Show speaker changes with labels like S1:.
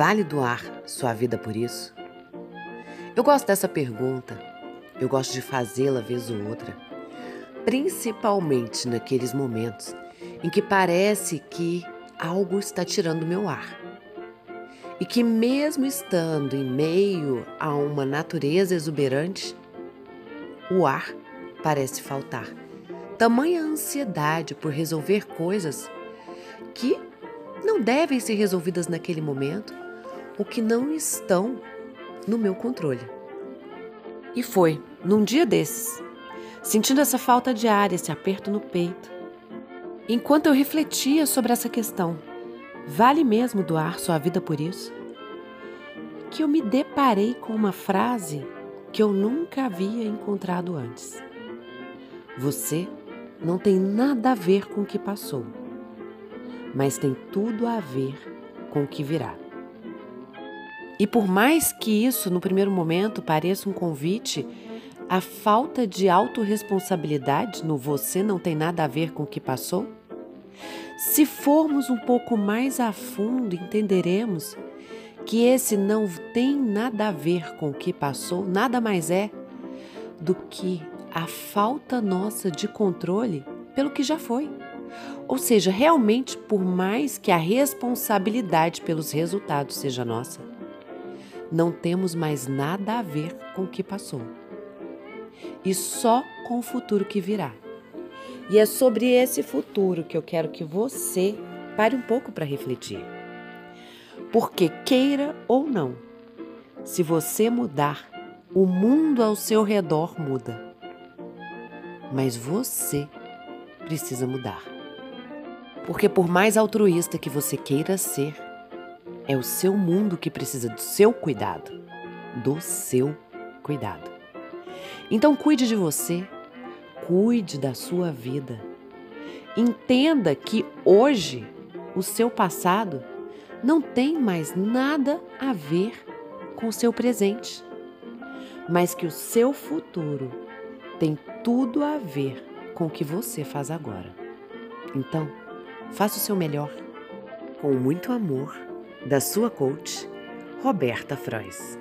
S1: Vale doar sua vida por isso? Eu gosto dessa pergunta. Eu gosto de fazê-la vez ou outra, principalmente naqueles momentos em que parece que algo está tirando meu ar. E que, mesmo estando em meio a uma natureza exuberante, o ar parece faltar. Tamanha ansiedade por resolver coisas que não devem ser resolvidas naquele momento ou que não estão no meu controle. E foi num dia desses, sentindo essa falta de ar, esse aperto no peito, enquanto eu refletia sobre essa questão, vale mesmo doar sua vida por isso? Que eu me deparei com uma frase que eu nunca havia encontrado antes. Você não tem nada a ver com o que passou, mas tem tudo a ver com o que virá. E por mais que isso, no primeiro momento, pareça um convite, a falta de autorresponsabilidade no você não tem nada a ver com o que passou? Se formos um pouco mais a fundo, entenderemos que esse não tem nada a ver com o que passou, nada mais é do que a falta nossa de controle pelo que já foi. Ou seja, realmente, por mais que a responsabilidade pelos resultados seja nossa, não temos mais nada a ver com o que passou. E só com o futuro que virá. E é sobre esse futuro que eu quero que você pare um pouco para refletir. Porque, queira ou não, se você mudar, o mundo ao seu redor muda. Mas você precisa mudar. Porque, por mais altruísta que você queira ser, é o seu mundo que precisa do seu cuidado. Do seu cuidado. Então, cuide de você, cuide da sua vida. Entenda que hoje o seu passado não tem mais nada a ver com o seu presente, mas que o seu futuro tem tudo a ver com o que você faz agora. Então, faça o seu melhor. Com muito amor, da sua coach, Roberta Frois.